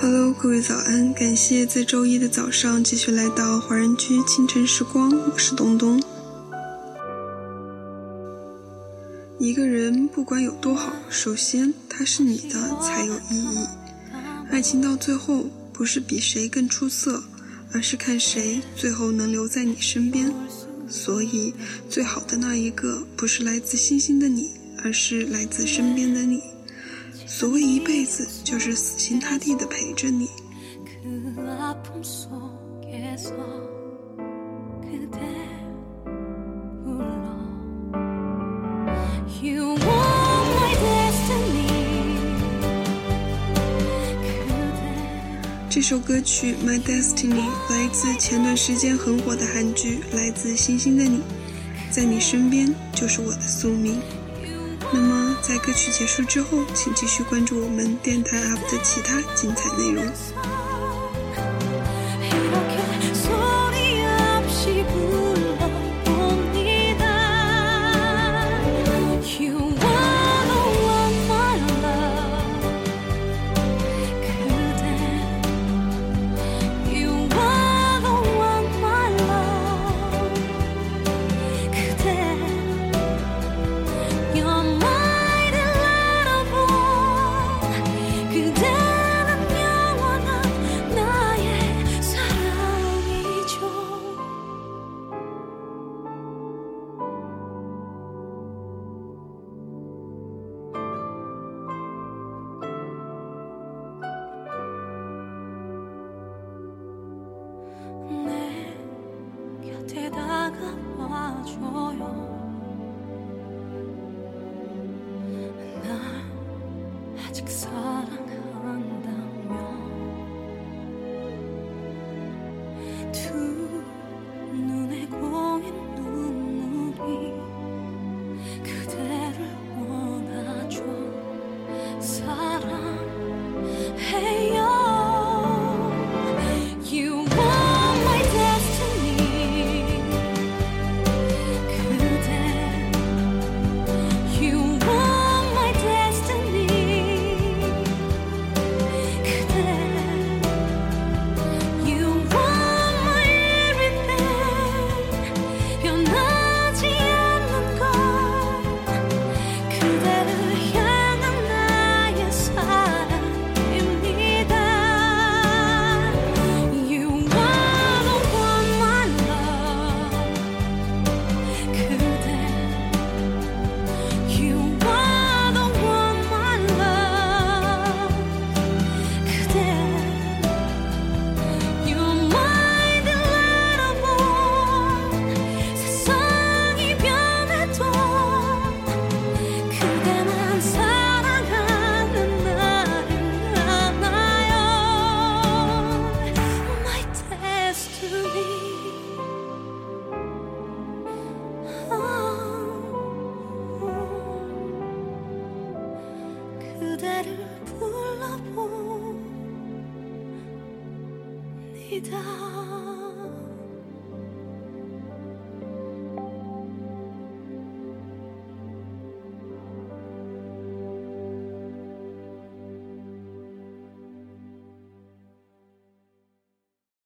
Hello，各位早安！感谢在周一的早上继续来到华人居清晨时光，我是东东。一个人不管有多好，首先他是你的才有意义。爱情到最后不是比谁更出色，而是看谁最后能留在你身边。所以，最好的那一个不是来自星星的你，而是来自身边的你。所谓一辈子，就是死心塌地的陪着你。这首歌曲《My Destiny》来自前段时间很火的韩剧《来自星星的你》，在你身边就是我的宿命。那么，在歌曲结束之后，请继续关注我们电台 UP 的其他精彩内容。 그대를 불러봅니다.